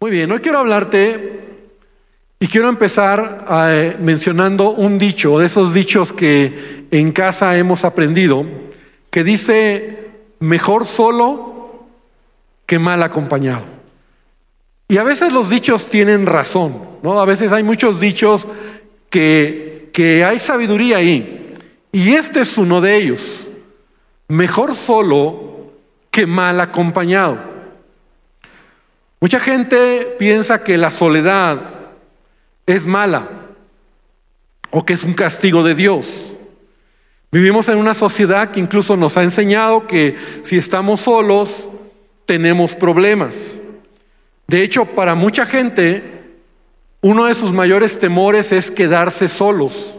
Muy bien, hoy quiero hablarte y quiero empezar eh, mencionando un dicho, de esos dichos que en casa hemos aprendido, que dice, mejor solo que mal acompañado. Y a veces los dichos tienen razón, ¿no? A veces hay muchos dichos que, que hay sabiduría ahí. Y este es uno de ellos. Mejor solo que mal acompañado. Mucha gente piensa que la soledad es mala o que es un castigo de Dios. Vivimos en una sociedad que incluso nos ha enseñado que si estamos solos tenemos problemas. De hecho, para mucha gente, uno de sus mayores temores es quedarse solos.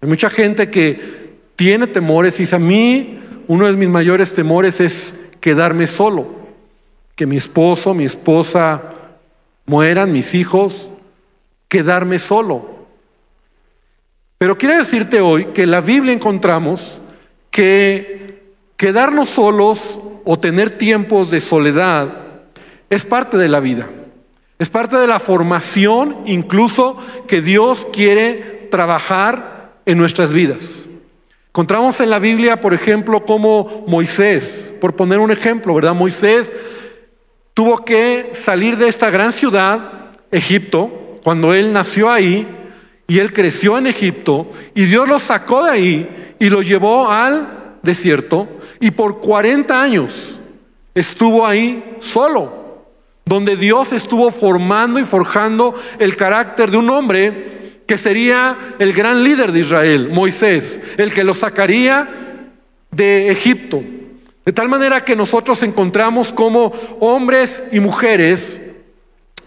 Hay mucha gente que tiene temores y dice, a mí uno de mis mayores temores es quedarme solo que mi esposo, mi esposa mueran, mis hijos, quedarme solo. Pero quiero decirte hoy que en la Biblia encontramos que quedarnos solos o tener tiempos de soledad es parte de la vida. Es parte de la formación incluso que Dios quiere trabajar en nuestras vidas. Encontramos en la Biblia, por ejemplo, como Moisés, por poner un ejemplo, ¿verdad? Moisés tuvo que salir de esta gran ciudad, Egipto, cuando él nació ahí y él creció en Egipto y Dios lo sacó de ahí y lo llevó al desierto y por 40 años estuvo ahí solo, donde Dios estuvo formando y forjando el carácter de un hombre que sería el gran líder de Israel, Moisés, el que lo sacaría de Egipto. De tal manera que nosotros encontramos como hombres y mujeres,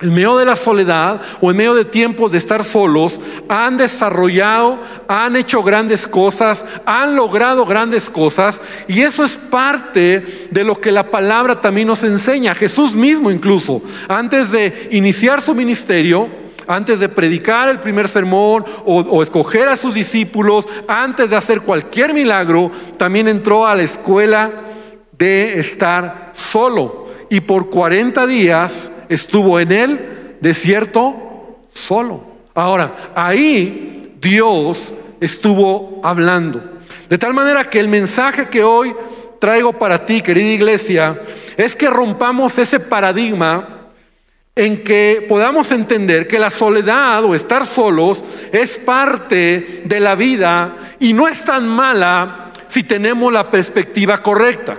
en medio de la soledad o en medio de tiempos de estar solos, han desarrollado, han hecho grandes cosas, han logrado grandes cosas, y eso es parte de lo que la palabra también nos enseña. Jesús mismo incluso, antes de iniciar su ministerio, antes de predicar el primer sermón o, o, escoger a sus discípulos, antes de hacer cualquier milagro, también entró a la escuela de estar solo. Y por 40 días estuvo en el desierto solo. Ahora, ahí Dios estuvo hablando. De tal manera que el mensaje que hoy traigo para ti, querida iglesia, es que rompamos ese paradigma en que podamos entender que la soledad o estar solos es parte de la vida y no es tan mala si tenemos la perspectiva correcta.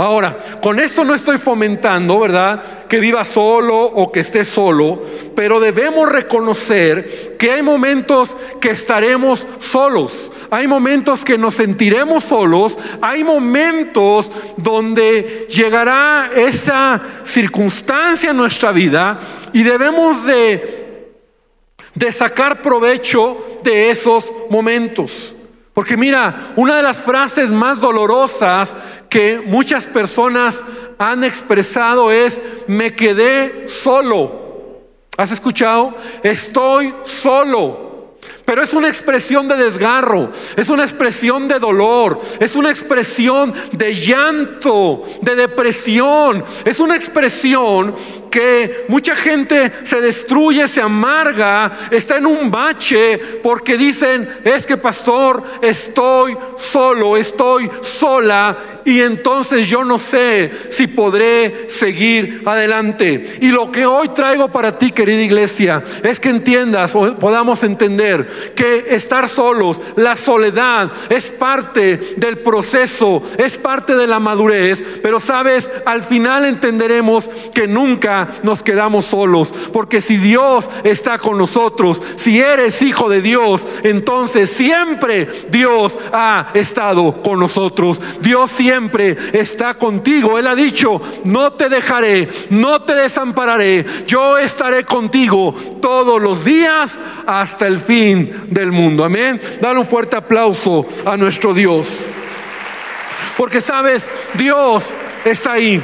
Ahora, con esto no estoy fomentando, ¿verdad? Que viva solo o que esté solo, pero debemos reconocer que hay momentos que estaremos solos. Hay momentos que nos sentiremos solos, hay momentos donde llegará esa circunstancia en nuestra vida y debemos de, de sacar provecho de esos momentos. Porque mira, una de las frases más dolorosas que muchas personas han expresado es, me quedé solo. ¿Has escuchado? Estoy solo. Pero es una expresión de desgarro, es una expresión de dolor, es una expresión de llanto, de depresión, es una expresión que mucha gente se destruye, se amarga, está en un bache porque dicen, es que pastor, estoy solo, estoy sola y entonces yo no sé si podré seguir adelante. Y lo que hoy traigo para ti, querida iglesia, es que entiendas o podamos entender que estar solos, la soledad es parte del proceso, es parte de la madurez, pero sabes, al final entenderemos que nunca nos quedamos solos, porque si Dios está con nosotros, si eres hijo de Dios, entonces siempre Dios ha estado con nosotros. Dios siempre está contigo. Él ha dicho, no te dejaré, no te desampararé, yo estaré contigo todos los días hasta el fin del mundo. Amén. Dale un fuerte aplauso a nuestro Dios. Porque sabes, Dios está ahí.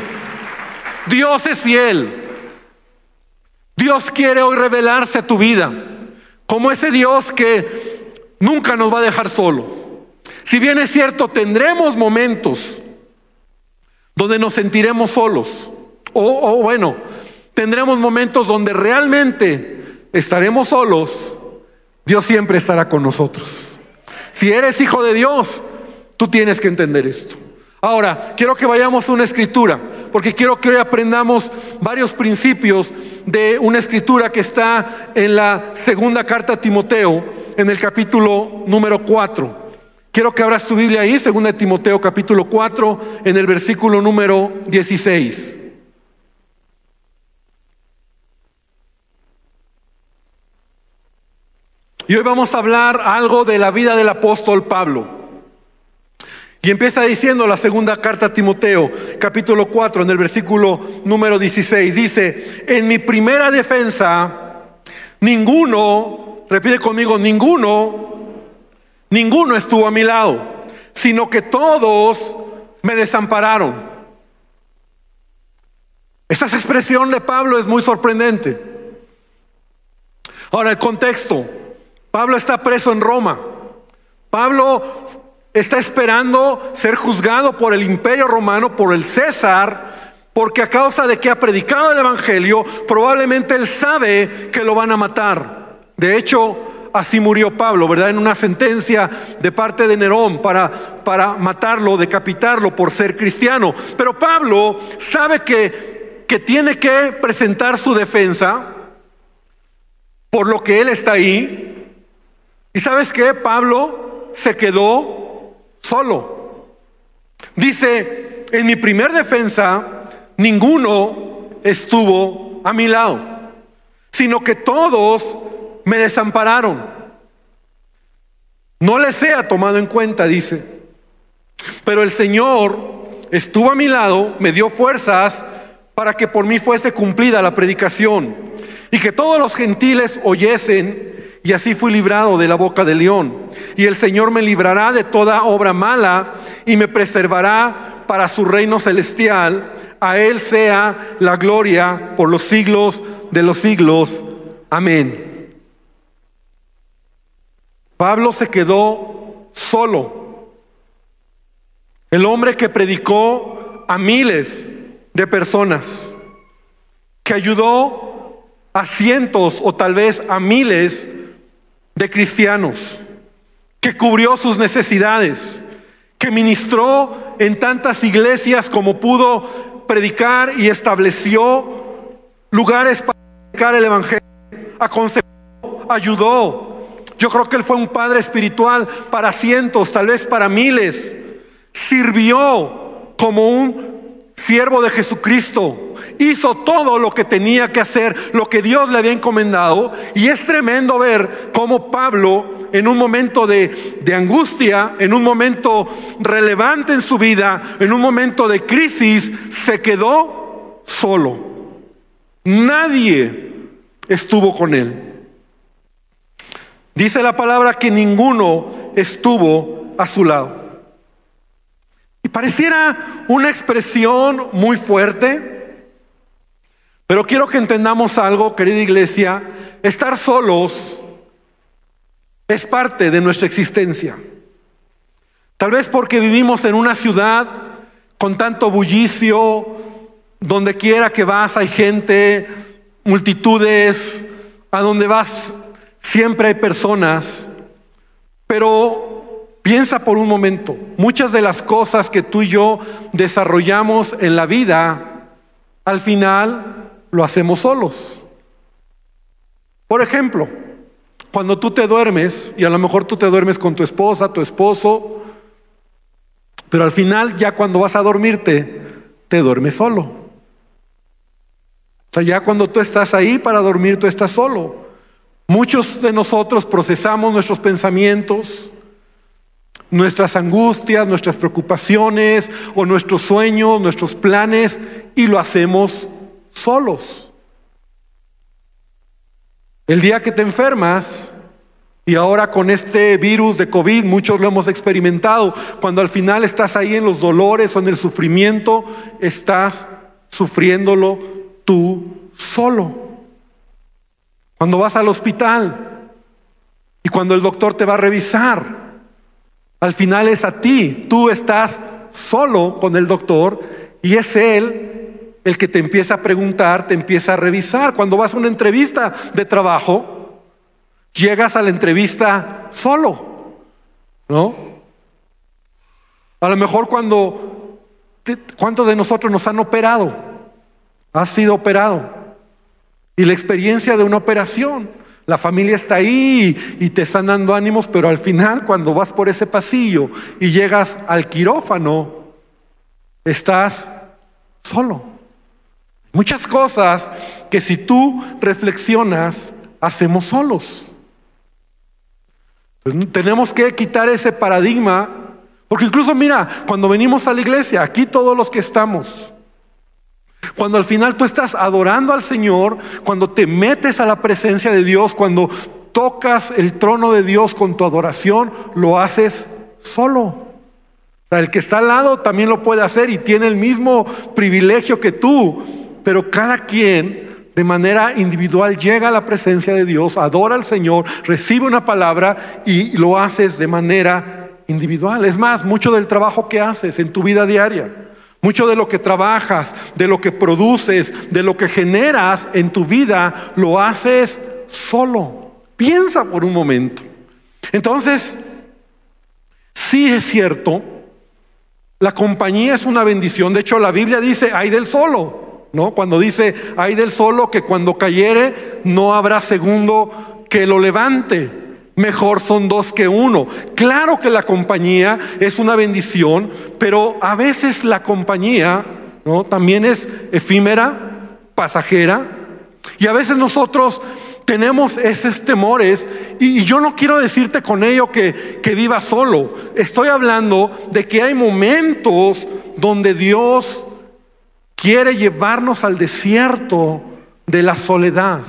Dios es fiel. Dios quiere hoy revelarse a tu vida como ese Dios que nunca nos va a dejar solo. Si bien es cierto, tendremos momentos donde nos sentiremos solos. O, bueno, tendremos momentos donde realmente estaremos solos, Dios siempre estará con nosotros. Si eres hijo de Dios, tú tienes que entender esto. Ahora, quiero que vayamos a una escritura, porque quiero que hoy aprendamos varios principios de una escritura que está en la segunda carta a Timoteo, en el capítulo número 4. Quiero que abras tu Biblia ahí, segunda de Timoteo capítulo 4, en el versículo número 16. Y hoy vamos a hablar algo de la vida del apóstol Pablo. Y empieza diciendo la segunda carta a Timoteo, capítulo 4, en el versículo número 16. Dice, en mi primera defensa, ninguno, repite conmigo, ninguno, ninguno estuvo a mi lado, sino que todos me desampararon. Esta expresión de Pablo es muy sorprendente. Ahora, el contexto. Pablo está preso en Roma. Pablo está esperando ser juzgado por el imperio romano, por el César, porque a causa de que ha predicado el Evangelio, probablemente él sabe que lo van a matar. De hecho, así murió Pablo, ¿verdad? En una sentencia de parte de Nerón para, para matarlo, decapitarlo por ser cristiano. Pero Pablo sabe que, que tiene que presentar su defensa por lo que él está ahí, ¿Y sabes qué? Pablo se quedó solo. Dice, en mi primer defensa, ninguno estuvo a mi lado, sino que todos me desampararon. No les sea tomado en cuenta, dice. Pero el Señor estuvo a mi lado, me dio fuerzas para que por mí fuese cumplida la predicación y que todos los gentiles oyesen y así fui librado de la boca del león. Y el Señor me librará de toda obra mala y me preservará para su reino celestial. A Él sea la gloria por los siglos de los siglos. Amén. Pablo se quedó solo. El hombre que predicó a miles de personas, que ayudó a cientos o tal vez a miles de cristianos, que cubrió sus necesidades, que ministró en tantas iglesias como pudo predicar y estableció lugares para predicar el Evangelio, aconsejó, ayudó. Yo creo que él fue un padre espiritual para cientos, tal vez para miles. Sirvió como un siervo de Jesucristo hizo todo lo que tenía que hacer, lo que Dios le había encomendado. Y es tremendo ver cómo Pablo, en un momento de, de angustia, en un momento relevante en su vida, en un momento de crisis, se quedó solo. Nadie estuvo con él. Dice la palabra que ninguno estuvo a su lado. Y pareciera una expresión muy fuerte, pero quiero que entendamos algo, querida iglesia, estar solos es parte de nuestra existencia. Tal vez porque vivimos en una ciudad con tanto bullicio, donde quiera que vas hay gente, multitudes, a donde vas siempre hay personas, pero piensa por un momento, muchas de las cosas que tú y yo desarrollamos en la vida, al final lo hacemos solos. Por ejemplo, cuando tú te duermes, y a lo mejor tú te duermes con tu esposa, tu esposo, pero al final ya cuando vas a dormirte, te duermes solo. O sea, ya cuando tú estás ahí para dormir, tú estás solo. Muchos de nosotros procesamos nuestros pensamientos, nuestras angustias, nuestras preocupaciones o nuestros sueños, nuestros planes, y lo hacemos solos. El día que te enfermas, y ahora con este virus de COVID, muchos lo hemos experimentado, cuando al final estás ahí en los dolores o en el sufrimiento, estás sufriéndolo tú solo. Cuando vas al hospital y cuando el doctor te va a revisar, al final es a ti, tú estás solo con el doctor y es él el que te empieza a preguntar, te empieza a revisar. Cuando vas a una entrevista de trabajo, llegas a la entrevista solo, ¿no? A lo mejor cuando, ¿cuántos de nosotros nos han operado? Has sido operado. Y la experiencia de una operación. La familia está ahí y te están dando ánimos, pero al final cuando vas por ese pasillo y llegas al quirófano, estás solo. Muchas cosas que si tú reflexionas, hacemos solos. Tenemos que quitar ese paradigma, porque incluso mira, cuando venimos a la iglesia, aquí todos los que estamos, cuando al final tú estás adorando al Señor, cuando te metes a la presencia de Dios, cuando tocas el trono de Dios con tu adoración, lo haces solo. O sea, el que está al lado también lo puede hacer y tiene el mismo privilegio que tú pero cada quien de manera individual llega a la presencia de Dios, adora al Señor, recibe una palabra y lo haces de manera individual. Es más, mucho del trabajo que haces en tu vida diaria, mucho de lo que trabajas, de lo que produces, de lo que generas en tu vida, lo haces solo. Piensa por un momento. Entonces, sí es cierto, la compañía es una bendición. De hecho, la Biblia dice, hay del solo. ¿No? Cuando dice, hay del solo que cuando cayere no habrá segundo que lo levante. Mejor son dos que uno. Claro que la compañía es una bendición, pero a veces la compañía ¿no? también es efímera, pasajera, y a veces nosotros tenemos esos temores y, yo no quiero decirte con ello que, que vivas solo. Estoy hablando de que hay momentos donde Dios quiere llevarnos al desierto de la soledad.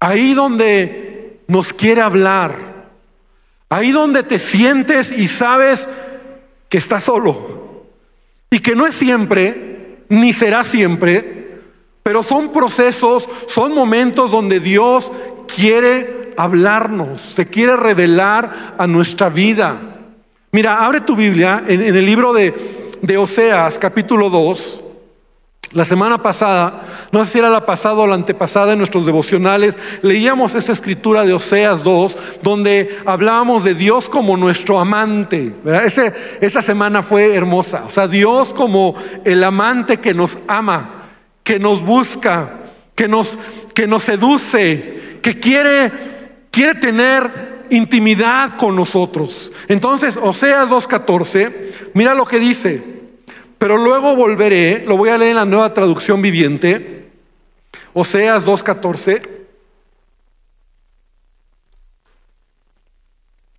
Ahí donde nos quiere hablar. Ahí donde te sientes y sabes que estás solo. Y que no es siempre, ni será siempre, pero son procesos, son momentos donde Dios quiere hablarnos, se quiere revelar a nuestra vida. Mira, abre tu Biblia en, el libro de de Oseas, capítulo 2, la semana pasada, no sé si era la pasada o la antepasada en nuestros devocionales, leíamos esa escritura de Oseas 2, donde hablábamos de Dios como nuestro amante. esa semana fue hermosa. O sea, Dios como el amante que nos ama, que nos busca, que nos, que nos seduce, que quiere, quiere tener intimidad con nosotros. Entonces, Oseas 2.14, mira lo que dice. Pero luego volveré, lo voy a leer en la nueva traducción viviente, Oseas 2.14.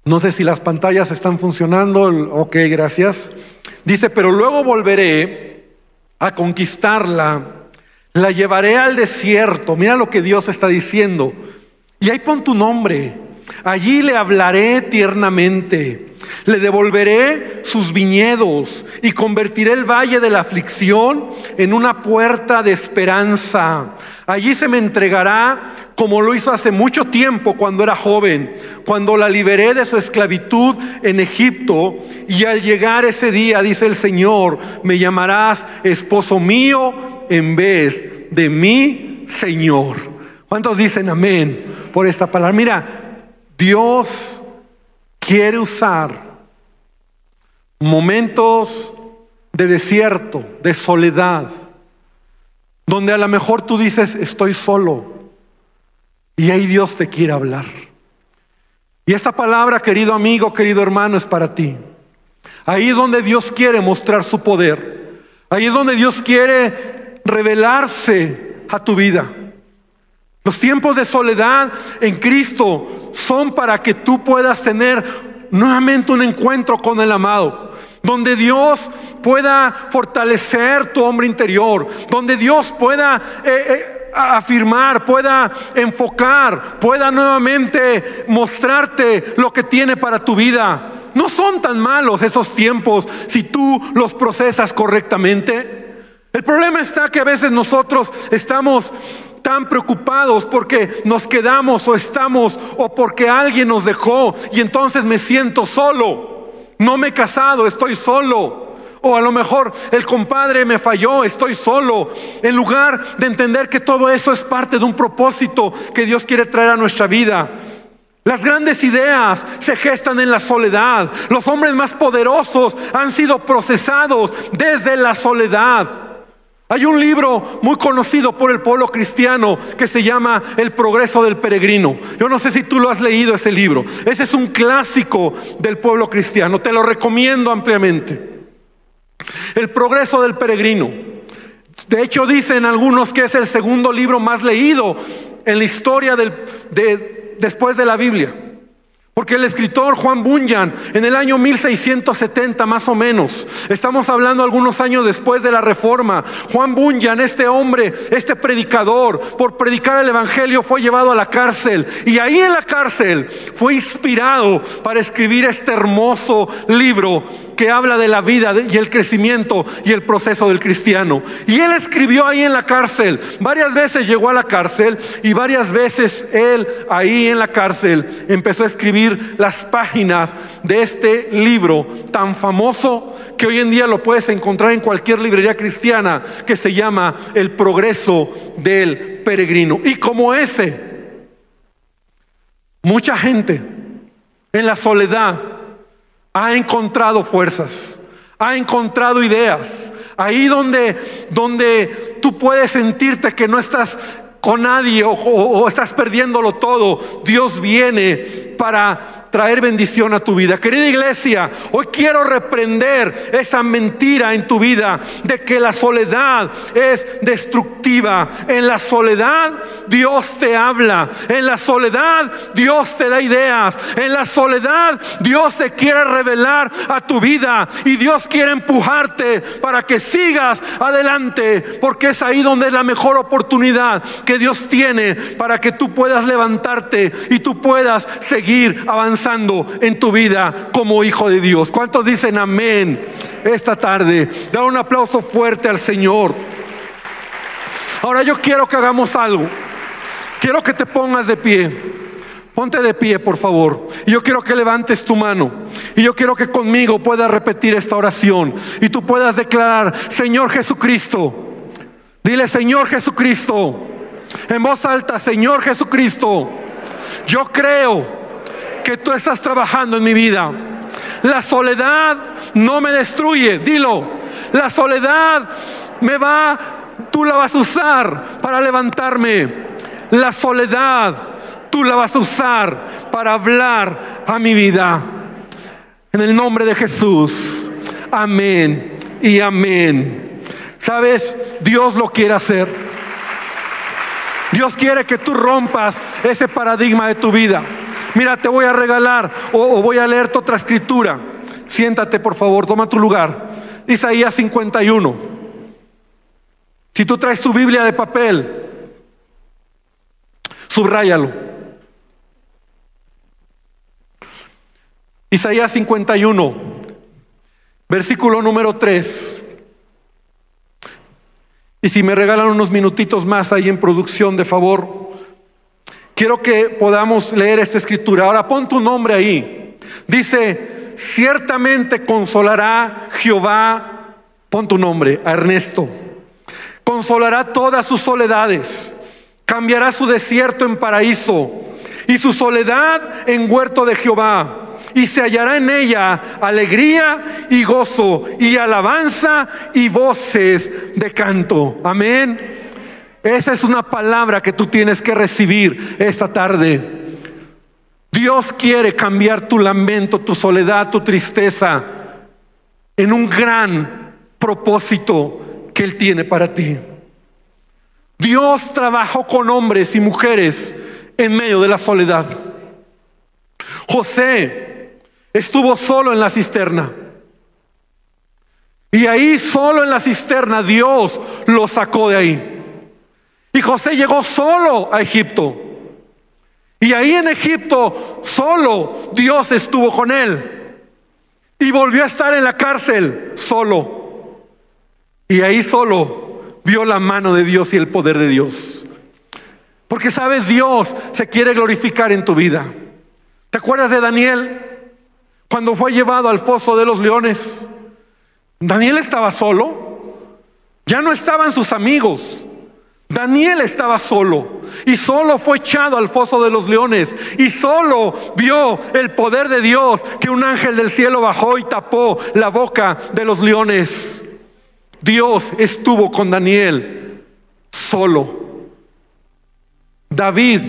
No sé si las pantallas están funcionando, ok, gracias. Dice, pero luego volveré a conquistarla, la llevaré al desierto, mira lo que Dios está diciendo, y ahí pon tu nombre, allí le hablaré tiernamente le devolveré sus viñedos y convertiré el valle de la aflicción en una puerta de esperanza. Allí se me entregará como lo hizo hace mucho tiempo cuando era joven, cuando la liberé de su esclavitud en Egipto. Y al llegar ese día, dice el Señor, me llamarás esposo mío en vez de mi Señor. ¿Cuántos dicen amén por esta palabra? Mira, Dios quiere usar momentos de desierto, de soledad, donde a lo mejor tú dices, estoy solo, y ahí Dios te quiere hablar. Y esta palabra, querido amigo, querido hermano, es para ti. Ahí es donde Dios quiere mostrar su poder. Ahí es donde Dios quiere revelarse a tu vida. Los tiempos de soledad en Cristo son para que tú puedas tener nuevamente un encuentro con el amado, donde Dios pueda fortalecer tu hombre interior, donde Dios pueda eh, eh, afirmar, pueda enfocar, pueda nuevamente mostrarte lo que tiene para tu vida. No son tan malos esos tiempos si tú los procesas correctamente. El problema está que a veces nosotros estamos tan preocupados porque nos quedamos o estamos o porque alguien nos dejó y entonces me siento solo. No me he casado, estoy solo. O a lo mejor el compadre me falló, estoy solo. En lugar de entender que todo eso es parte de un propósito que Dios quiere traer a nuestra vida. Las grandes ideas se gestan en la soledad. Los hombres más poderosos han sido procesados desde la soledad. Hay un libro muy conocido por el pueblo cristiano que se llama El progreso del peregrino. Yo no sé si tú lo has leído ese libro. Ese es un clásico del pueblo cristiano. Te lo recomiendo ampliamente. El progreso del peregrino. De hecho dicen algunos que es el segundo libro más leído en la historia después de la Biblia. Porque el escritor Juan Bunyan, en el año 1670 más o menos, estamos hablando algunos años después de la reforma, Juan Bunyan, este hombre, este predicador, por predicar el Evangelio fue llevado a la cárcel. Y ahí en la cárcel fue inspirado para escribir este hermoso libro que habla de la vida y el crecimiento y el proceso del cristiano. Y él escribió ahí en la cárcel. Varias veces llegó a la cárcel y varias veces él ahí en la cárcel empezó a escribir las páginas de este libro tan famoso que hoy en día lo puedes encontrar en cualquier librería cristiana que se llama El progreso del peregrino. Y como ese, mucha gente en la soledad, ha encontrado fuerzas, ha encontrado ideas. Ahí donde, donde tú puedes sentirte que no estás con nadie o, o estás perdiéndolo todo, Dios viene para traer bendición a tu vida. Querida iglesia, hoy quiero reprender esa mentira en tu vida de que la soledad es destructiva. En la soledad Dios te habla. En la soledad Dios te da ideas. En la soledad Dios se quiere revelar a tu vida y Dios quiere empujarte para que sigas adelante porque es ahí donde es la mejor oportunidad que Dios tiene para que tú puedas levantarte y tú puedas seguir avanzando en tu vida como hijo de Dios. ¿Cuántos dicen amén esta tarde? Da un aplauso fuerte al Señor. Ahora yo quiero que hagamos algo. Quiero que te pongas de pie. Ponte de pie, por favor. Y yo quiero que levantes tu mano. Y yo quiero que conmigo puedas repetir esta oración. Y tú puedas declarar, Señor Jesucristo. Dile, Señor Jesucristo. En voz alta, Señor Jesucristo. Yo creo que tú estás trabajando en mi vida. La soledad no me destruye, dilo. La soledad me va, tú la vas a usar para levantarme. La soledad tú la vas a usar para hablar a mi vida. En el nombre de Jesús. Amén y amén. ¿Sabes? Dios lo quiere hacer. Dios quiere que tú rompas ese paradigma de tu vida. Mira, te voy a regalar o, voy a leerte otra escritura. Siéntate, por favor, toma tu lugar. Isaías 51. Si tú traes tu Biblia de papel, subráyalo. Isaías 51, versículo número 3. Y si me regalan unos minutitos más ahí en producción, de favor. Quiero que podamos leer esta escritura. Ahora pon tu nombre ahí. Dice, ciertamente consolará Jehová, pon tu nombre, Ernesto. Consolará todas sus soledades. Cambiará su desierto en paraíso y su soledad en huerto de Jehová. Y se hallará en ella alegría y gozo y alabanza y voces de canto. Amén. Esa es una palabra que tú tienes que recibir esta tarde. Dios quiere cambiar tu lamento, tu soledad, tu tristeza en un gran propósito que Él tiene para ti. Dios trabajó con hombres y mujeres en medio de la soledad. José estuvo solo en la cisterna. Y ahí solo en la cisterna Dios lo sacó de ahí. Y José llegó solo a Egipto. Y ahí en Egipto solo Dios estuvo con él. Y volvió a estar en la cárcel solo. Y ahí solo vio la mano de Dios y el poder de Dios. Porque sabes, Dios se quiere glorificar en tu vida. ¿Te acuerdas de Daniel? Cuando fue llevado al foso de los leones. Daniel estaba solo, ya no estaban sus amigos. Daniel estaba solo y solo fue echado al foso de los leones y solo vio el poder de Dios que un ángel del cielo bajó y tapó la boca de los leones. Dios estuvo con Daniel solo. David,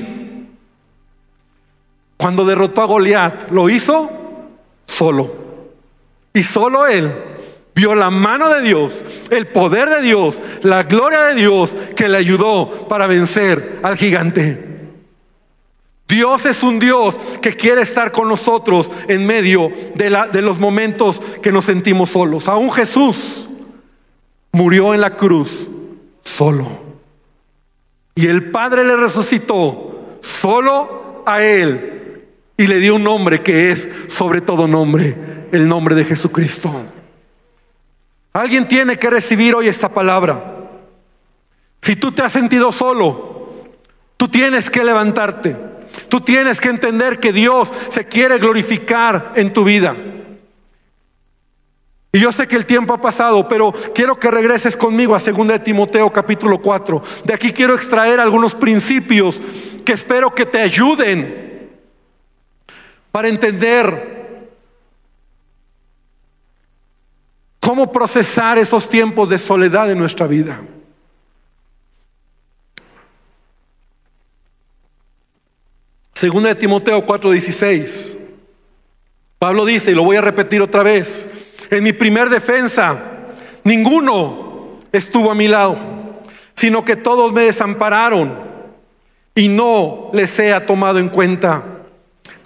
cuando derrotó a Goliat, lo hizo solo. Y solo él vio la mano de Dios, el poder de Dios, la gloria de Dios que le ayudó para vencer al gigante. Dios es un Dios que quiere estar con nosotros en medio de, la, de los momentos que nos sentimos solos. Aún Jesús murió en la cruz solo. Y el Padre le resucitó solo a él y le dio un nombre que es sobre todo nombre, el nombre de Jesucristo. Alguien tiene que recibir hoy esta palabra. Si tú te has sentido solo, tú tienes que levantarte. Tú tienes que entender que Dios se quiere glorificar en tu vida. Y yo sé que el tiempo ha pasado, pero quiero que regreses conmigo a 2 de Timoteo capítulo 4. De aquí quiero extraer algunos principios que espero que te ayuden para entender cómo procesar esos tiempos de soledad en nuestra vida. Segunda de Timoteo 4:16. Pablo dice, y lo voy a repetir otra vez, en mi primer defensa, ninguno estuvo a mi lado, sino que todos me desampararon y no les he tomado en cuenta.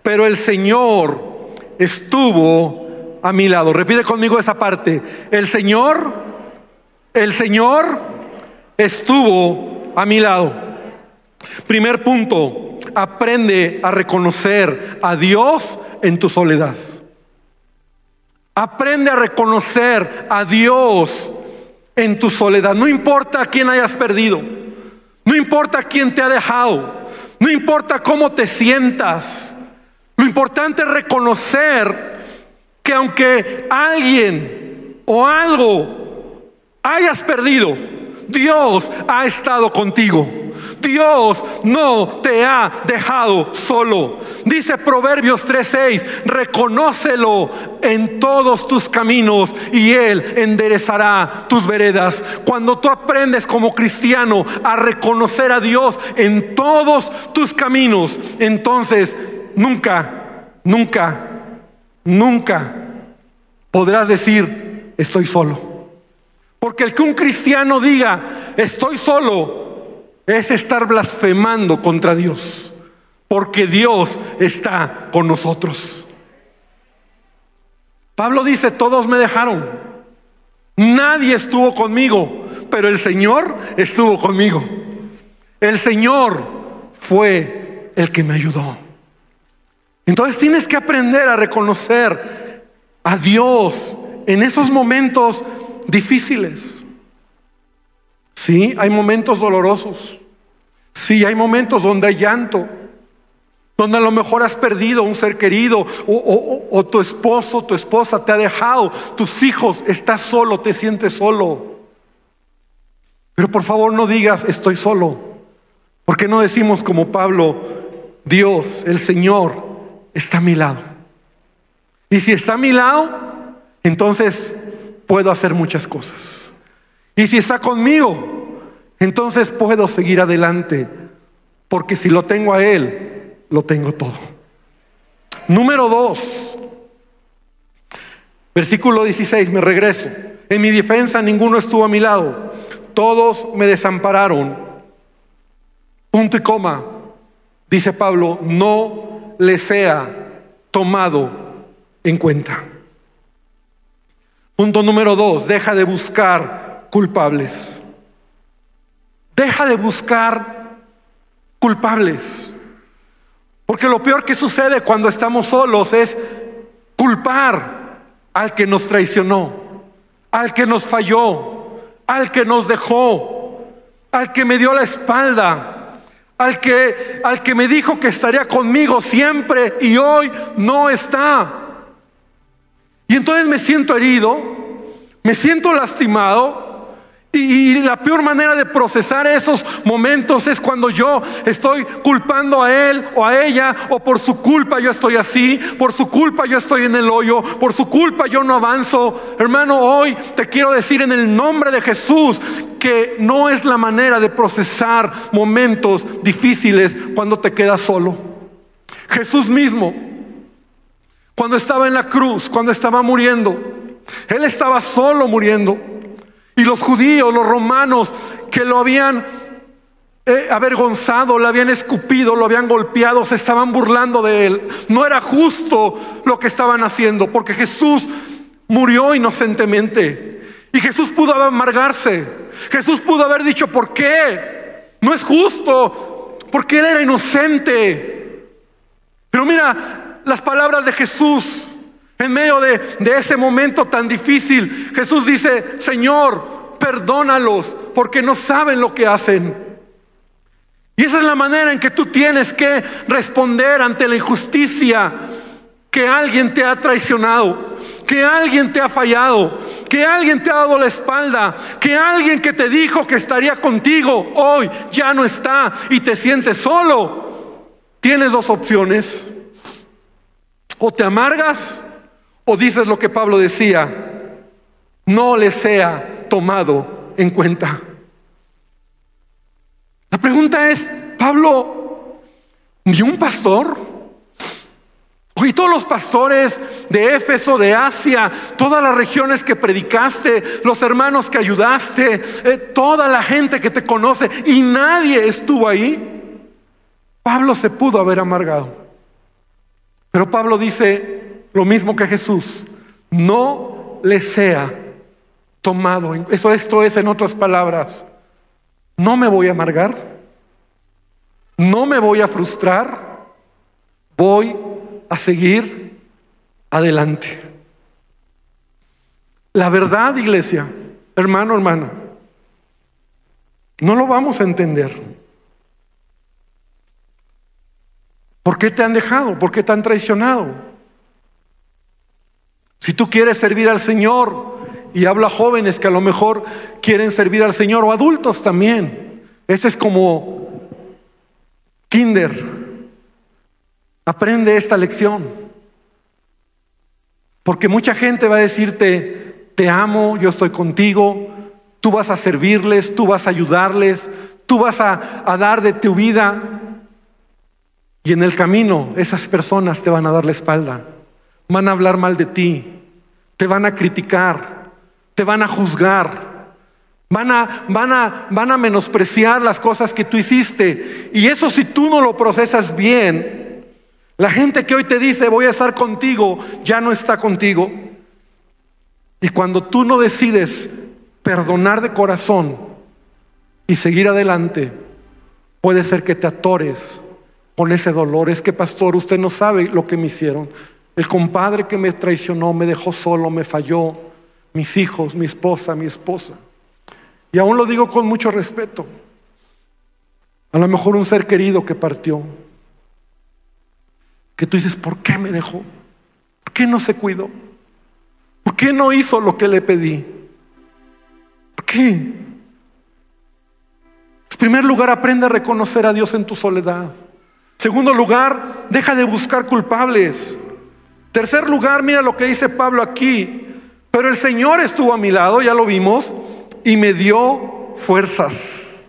Pero el Señor estuvo a mi lado. Repite conmigo esa parte. El Señor, el Señor estuvo a mi lado. Primer punto, aprende a reconocer a Dios en tu soledad. Aprende a reconocer a Dios en tu soledad. No importa a quién hayas perdido. No importa quién te ha dejado. No importa cómo te sientas. Lo importante es reconocer que aunque alguien o algo hayas perdido, Dios ha estado contigo. Dios no te ha dejado solo. Dice Proverbios 3:6, reconócelo en todos tus caminos y Él enderezará tus veredas. Cuando tú aprendes como cristiano a reconocer a Dios en todos tus caminos, entonces nunca, nunca nunca podrás decir, estoy solo. Porque el que un cristiano diga, estoy solo, es estar blasfemando contra Dios. Porque Dios está con nosotros. Pablo dice, todos me dejaron. Nadie estuvo conmigo, pero el Señor estuvo conmigo. El Señor fue el que me ayudó. Entonces tienes que aprender a reconocer a Dios en esos momentos difíciles. Sí, hay momentos dolorosos. Sí, hay momentos donde hay llanto, donde a lo mejor has perdido un ser querido o, o, tu esposo, tu esposa te ha dejado, tus hijos, estás solo, te sientes solo. Pero por favor no digas estoy solo. porque no decimos como Pablo, Dios, el Señor, está a mi lado. Y si está a mi lado, entonces puedo hacer muchas cosas. Y si está conmigo, entonces puedo seguir adelante. Porque si lo tengo a Él, lo tengo todo. Número dos, versículo 16, me regreso. En mi defensa ninguno estuvo a mi lado. Todos me desampararon. Punto y coma. Dice Pablo, no le sea tomado en cuenta. Punto número dos, deja de buscar culpables. Deja de buscar culpables. Porque lo peor que sucede cuando estamos solos es culpar al que nos traicionó, al que nos falló, al que nos dejó, al que me dio la espalda, al que, al que me dijo que estaría conmigo siempre y hoy no está. Y entonces me siento herido Me siento lastimado. Y, la peor manera de procesar esos momentos es cuando yo estoy culpando a él o a ella o por su culpa yo estoy así, por su culpa yo estoy en el hoyo, por su culpa yo no avanzo. Hermano, hoy te quiero decir en el nombre de Jesús que no es la manera de procesar momentos difíciles cuando te quedas solo. Jesús mismo, cuando estaba en la cruz, cuando estaba muriendo, él estaba solo muriendo. Y los judíos, los romanos que lo habían eh, avergonzado, lo habían escupido, lo habían golpeado, se estaban burlando de él. No era justo lo que estaban haciendo, porque Jesús murió inocentemente. Y Jesús pudo amargarse. Jesús pudo haber dicho, ¿por qué? No es justo, porque él era inocente. Pero mira las palabras de Jesús en medio de, ese momento tan difícil, Jesús dice, Señor, perdónalos porque no saben lo que hacen. Y esa es la manera en que tú tienes que responder ante la injusticia que alguien te ha traicionado, que alguien te ha fallado, que alguien te ha dado la espalda, que alguien que te dijo que estaría contigo hoy ya no está y te sientes solo. Tienes dos opciones. O te amargas o dices lo que Pablo decía, no le sea tomado en cuenta. La pregunta es, Pablo, ¿ni un pastor? Y todos los pastores de Éfeso, de Asia, todas las regiones que predicaste, los hermanos que ayudaste, eh, toda la gente que te conoce y nadie estuvo ahí, Pablo se pudo haber amargado. Pero Pablo dice, lo mismo que Jesús, no le sea tomado. Eso esto es en otras palabras, no me voy a amargar, no me voy a frustrar, voy a seguir adelante. La verdad, iglesia, hermano, hermana, no lo vamos a entender. ¿Por qué te han dejado? ¿Por qué te han traicionado? Si tú quieres servir al Señor, y habla jóvenes que a lo mejor quieren servir al Señor, o adultos también, este es como kinder. Aprende esta lección. Porque mucha gente va a decirte, te amo, yo estoy contigo, tú vas a servirles, tú vas a ayudarles, tú vas a, a dar de tu vida. Y en el camino esas personas te van a dar la espalda van a hablar mal de ti, te van a criticar, te van a juzgar. Van a, van, a, van a menospreciar las cosas que tú hiciste. Y eso si tú no lo procesas bien, la gente que hoy te dice voy a estar contigo, ya no está contigo. Y cuando tú no decides perdonar de corazón y seguir adelante, puede ser que te atores con ese dolor. Es que, pastor, usted no sabe lo que me hicieron. El compadre que me traicionó, me dejó solo, me falló, mis hijos, mi esposa, mi esposa. Y aún lo digo con mucho respeto. A lo mejor un ser querido que partió. Que tú dices, ¿por qué me dejó? ¿Por qué no se cuidó? ¿Por qué no hizo lo que le pedí? ¿Por qué? En primer lugar, aprende a reconocer a Dios en tu soledad. Segundo lugar, deja de buscar culpables. Tercer lugar, mira lo que dice Pablo aquí. Pero el Señor estuvo a mi lado, ya lo vimos, y me dio fuerzas.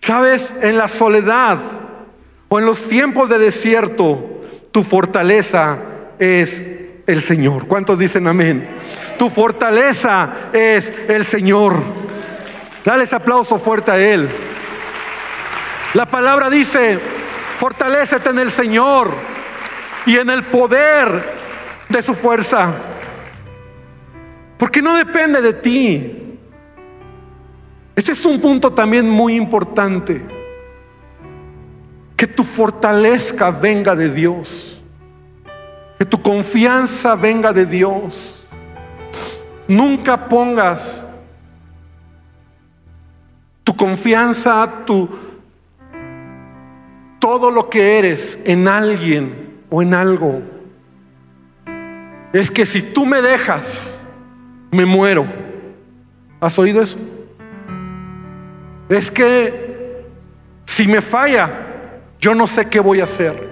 Sabes, en la soledad o en los tiempos de desierto, tu fortaleza es el Señor. ¿Cuántos dicen amén? Tu fortaleza es el Señor. Dale aplauso fuerte a Él. La palabra dice, fortalécete en el Señor y en el poder de su fuerza. Porque no depende de ti. Este es un punto también muy importante. Que tu fortaleza venga de Dios. Que tu confianza venga de Dios. Nunca pongas tu confianza, tu todo lo que eres en alguien o en algo. Es que si tú me dejas, me muero. ¿Has oído eso? Es que si me falla, yo no sé qué voy a hacer.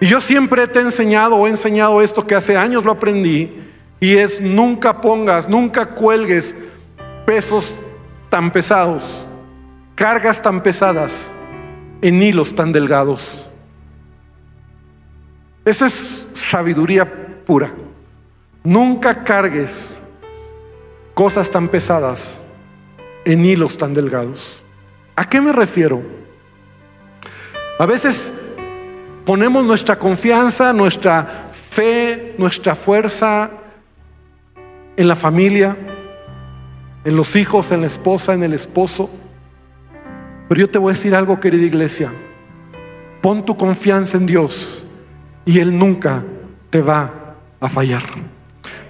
Y yo siempre te he enseñado o he enseñado esto que hace años lo aprendí y es nunca pongas, nunca cuelgues pesos tan pesados, cargas tan pesadas en hilos tan delgados. Esa es sabiduría pura. Nunca cargues cosas tan pesadas en hilos tan delgados. ¿A qué me refiero? A veces ponemos nuestra confianza, nuestra fe, nuestra fuerza en la familia, en los hijos, en la esposa, en el esposo. Pero yo te voy a decir algo, querida iglesia. Pon tu confianza en Dios y Él nunca te va a fallar.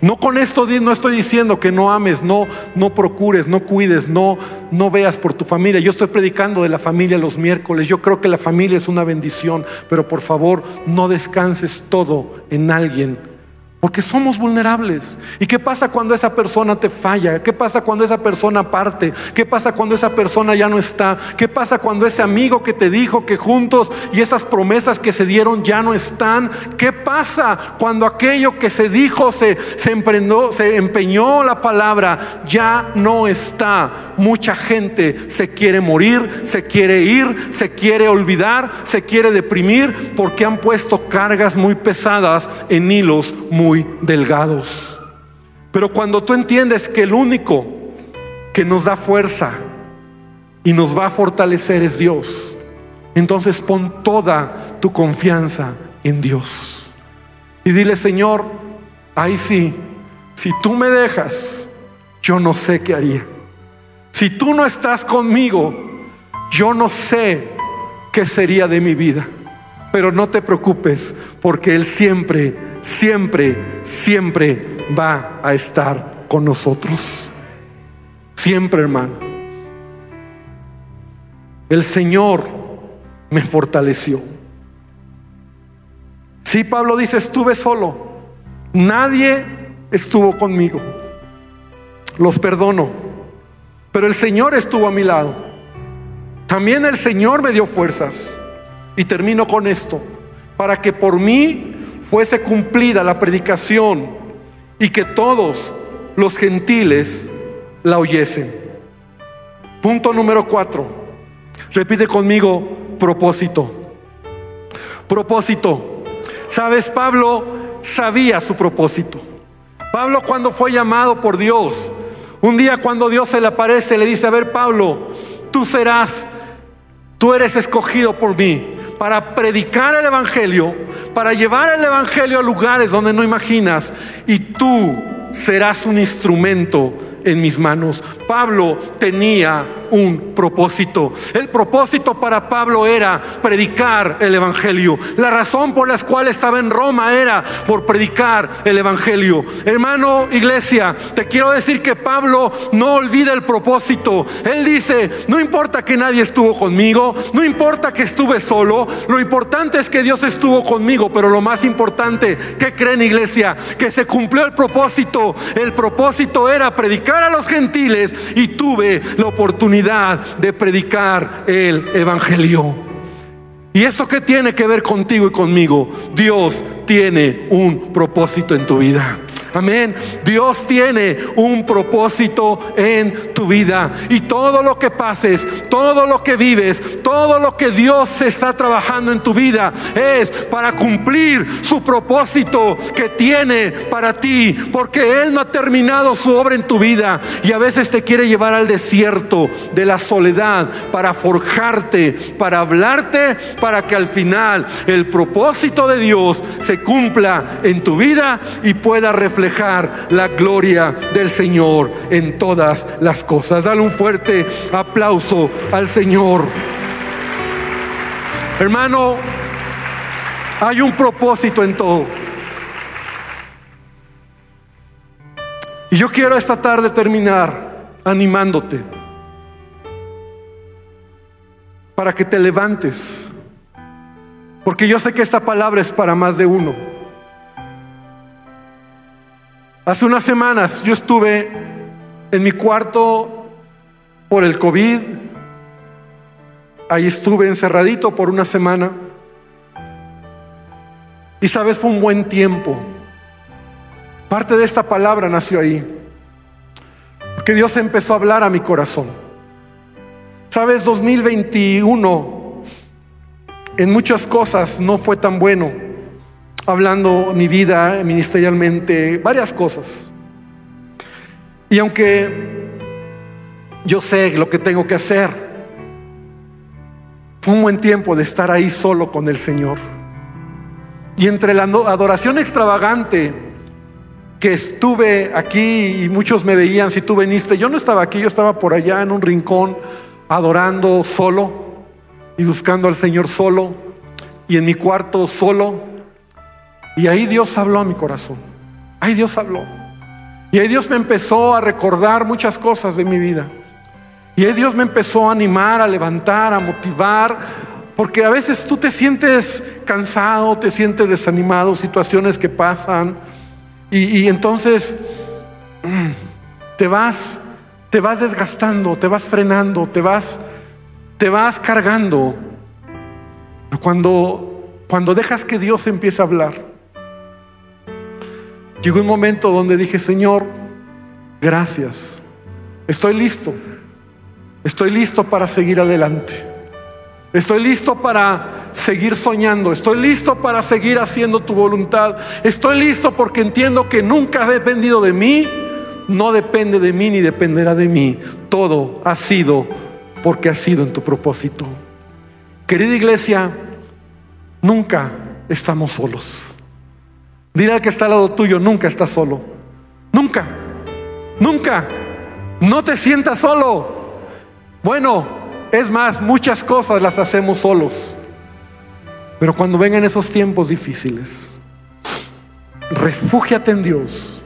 No con esto no estoy diciendo que no ames, no, no procures, no cuides, no, no veas por tu familia. Yo estoy predicando de la familia los miércoles. Yo creo que la familia es una bendición, pero por favor no descanses todo en alguien porque somos vulnerables. ¿Y qué pasa cuando esa persona te falla? ¿Qué pasa cuando esa persona parte? ¿Qué pasa cuando esa persona ya no está? ¿Qué pasa cuando ese amigo que te dijo que juntos y esas promesas que se dieron ya no están? ¿Qué pasa cuando aquello que se dijo, se, se, se empeñó la palabra, ya no está? Mucha gente se quiere morir, se quiere ir, se quiere olvidar, se quiere deprimir porque han puesto cargas muy pesadas en hilos muy delgados. Pero cuando tú entiendes que el único que nos da fuerza y nos va a fortalecer es Dios, entonces pon toda tu confianza en Dios. Y dile, Señor, ahí sí, si tú me dejas, yo no sé qué haría. Si tú no estás conmigo, yo no sé qué sería de mi vida. Pero no te preocupes, porque Él siempre siempre, siempre va a estar con nosotros. Siempre, hermano. El Señor me fortaleció. Sí, Pablo dice, estuve solo. Nadie estuvo conmigo. Los perdono. Pero el Señor estuvo a mi lado. También el Señor me dio fuerzas. Y termino con esto. Para que por mí fuese cumplida la predicación y que todos los gentiles la oyesen. Punto número cuatro. Repite conmigo, propósito. Propósito. Sabes, Pablo sabía su propósito. Pablo cuando fue llamado por Dios, un día cuando Dios se le aparece, le dice, a ver Pablo, tú serás, tú eres escogido por mí para predicar el Evangelio, para llevar el Evangelio a lugares donde no imaginas, y tú serás un instrumento en mis manos. Pablo tenía un propósito. El propósito para Pablo era predicar el Evangelio. La razón por la cual estaba en Roma era por predicar el Evangelio. Hermano, iglesia, te quiero decir que Pablo no olvida el propósito. Él dice, no importa que nadie estuvo conmigo, no importa que estuve solo, lo importante es que Dios estuvo conmigo, pero lo más importante, ¿qué creen iglesia? Que se cumplió el propósito. El propósito era predicar a los gentiles y tuve la oportunidad de predicar el Evangelio. ¿Y esto qué tiene que ver contigo y conmigo? Dios tiene un propósito en tu vida. Amén. Dios tiene un propósito en tu vida. Y todo lo que pases, todo lo que vives, todo lo que Dios está trabajando en tu vida es para cumplir su propósito que tiene para ti. Porque Él no ha terminado su obra en tu vida. Y a veces te quiere llevar al desierto de la soledad para forjarte, para hablarte, para que al final el propósito de Dios se cumpla en tu vida y pueda reflejar reflejar la gloria del Señor en todas las cosas. Dale un fuerte aplauso al Señor. Hermano, hay un propósito en todo. Y yo quiero esta tarde terminar animándote para que te levantes. Porque yo sé que esta palabra es para más de uno. Hace unas semanas yo estuve en mi cuarto por el COVID. Ahí estuve encerradito por una semana. Y sabes, fue un buen tiempo. Parte de esta palabra nació ahí. Porque Dios empezó a hablar a mi corazón. Sabes, 2021 en muchas cosas no fue tan bueno. Hablando mi vida ministerialmente, varias cosas. Y aunque yo sé lo que tengo que hacer, fue un buen tiempo de estar ahí solo con el Señor. Y entre la adoración extravagante que estuve aquí y muchos me veían si tú viniste, yo no estaba aquí, yo estaba por allá en un rincón adorando solo y buscando al Señor solo y en mi cuarto solo. Y ahí Dios habló a mi corazón. Ahí Dios habló. Y ahí Dios me empezó a recordar muchas cosas de mi vida. Y ahí Dios me empezó a animar, a levantar, a motivar, porque a veces tú te sientes cansado, te sientes desanimado, situaciones que pasan. Y, entonces te vas, te vas desgastando, te vas frenando, te vas, te vas cargando. Cuando, cuando dejas que Dios empiece a hablar, llegó un momento donde dije, Señor, gracias. Estoy listo. Estoy listo para seguir adelante. Estoy listo para seguir soñando. Estoy listo para seguir haciendo tu voluntad. Estoy listo porque entiendo que nunca ha dependido de mí. No depende de mí ni dependerá de mí. Todo ha sido porque ha sido en tu propósito. Querida iglesia, nunca estamos solos. Dile al que está al lado tuyo, nunca estás solo. Nunca. Nunca. No te sientas solo. Bueno, es más, muchas cosas las hacemos solos. Pero cuando vengan esos tiempos difíciles, refúgiate en Dios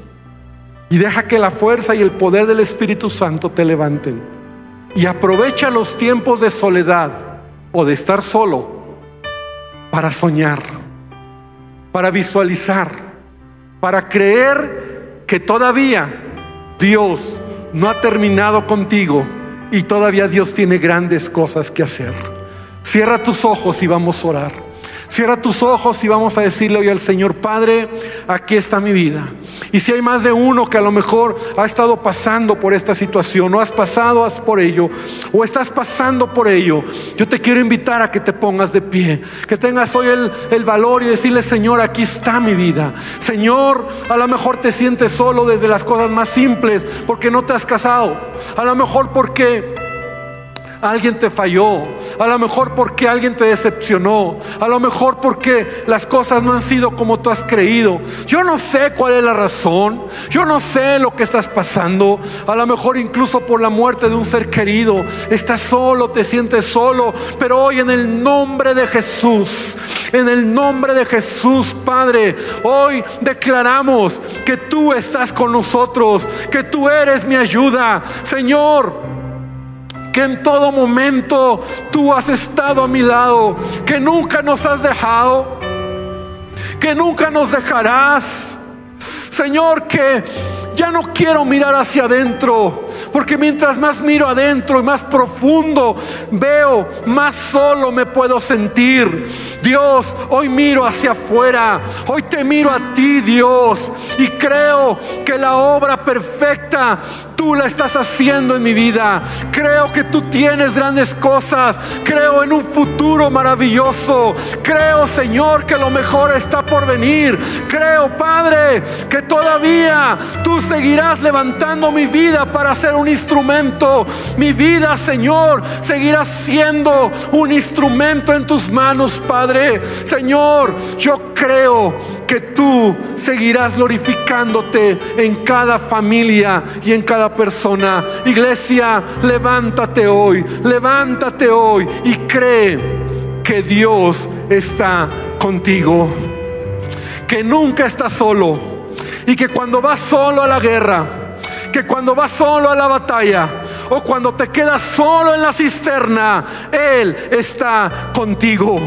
y deja que la fuerza y el poder del Espíritu Santo te levanten. Y aprovecha los tiempos de soledad o de estar solo para soñar, para visualizar, para creer que todavía Dios no ha terminado contigo y todavía Dios tiene grandes cosas que hacer. Cierra tus ojos y vamos a orar. Cierra tus ojos y vamos a decirle hoy al Señor, Padre, aquí está mi vida. Y si hay más de uno que a lo mejor ha estado pasando por esta situación, o has pasado por ello, o estás pasando por ello, yo te quiero invitar a que te pongas de pie, que tengas hoy el, el valor y decirle, Señor, aquí está mi vida. Señor, a lo mejor te sientes solo desde las cosas más simples, porque no te has casado. A lo mejor porque alguien te falló, a lo mejor porque alguien te decepcionó, a lo mejor porque las cosas no han sido como tú has creído. Yo no sé cuál es la razón, yo no sé lo que estás pasando, a lo mejor incluso por la muerte de un ser querido, estás solo, te sientes solo, pero hoy en el nombre de Jesús, en el nombre de Jesús, Padre, hoy declaramos que tú estás con nosotros, que tú eres mi ayuda. Señor, que en todo momento tú has estado a mi lado, que nunca nos has dejado, que nunca nos dejarás. Señor, que ya no quiero mirar hacia adentro, porque mientras más miro adentro y más profundo veo, más solo me puedo sentir. Dios, hoy miro hacia afuera, hoy te miro a ti, Dios, y creo que la obra perfecta tú la estás haciendo en mi vida. Creo que tú tienes grandes cosas. Creo en un futuro maravilloso. Creo, Señor, que lo mejor está por venir. Creo, Padre, que todavía tú seguirás levantando mi vida para ser un instrumento. Mi vida, Señor, seguirá siendo un instrumento en tus manos, Padre. Señor, yo creo que tú seguirás glorificándote en cada familia y en cada persona. Iglesia, levántate hoy, levántate hoy y cree que Dios está contigo, que nunca estás solo y que cuando vas solo a la guerra, que cuando vas solo a la batalla o cuando te quedas solo en la cisterna, Él está contigo.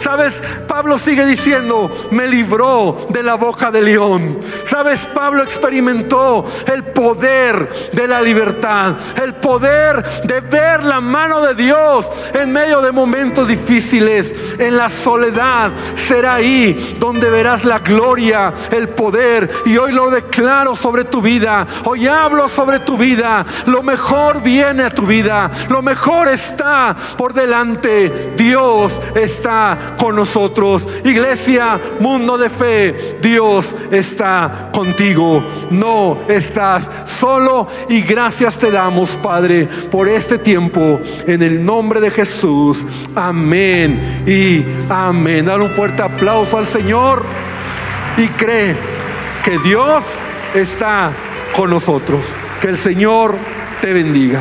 Sabes, Pablo sigue diciendo, me libró de la boca del león. Sabes, Pablo experimentó el poder de la libertad, el poder de ver la mano de Dios en medio de momentos difíciles, en la soledad. Será ahí donde verás la gloria, el poder. Y hoy lo declaro sobre tu vida. Hoy hablo sobre tu vida. Lo mejor viene a tu vida. Lo mejor está por delante. Dios está con nosotros. Iglesia, mundo de fe, Dios está contigo. No estás solo y gracias te damos, Padre, por este tiempo. En el nombre de Jesús. Amén y amén. Dale un fuerte aplauso al Señor y cree que Dios está con nosotros. Que el Señor te bendiga.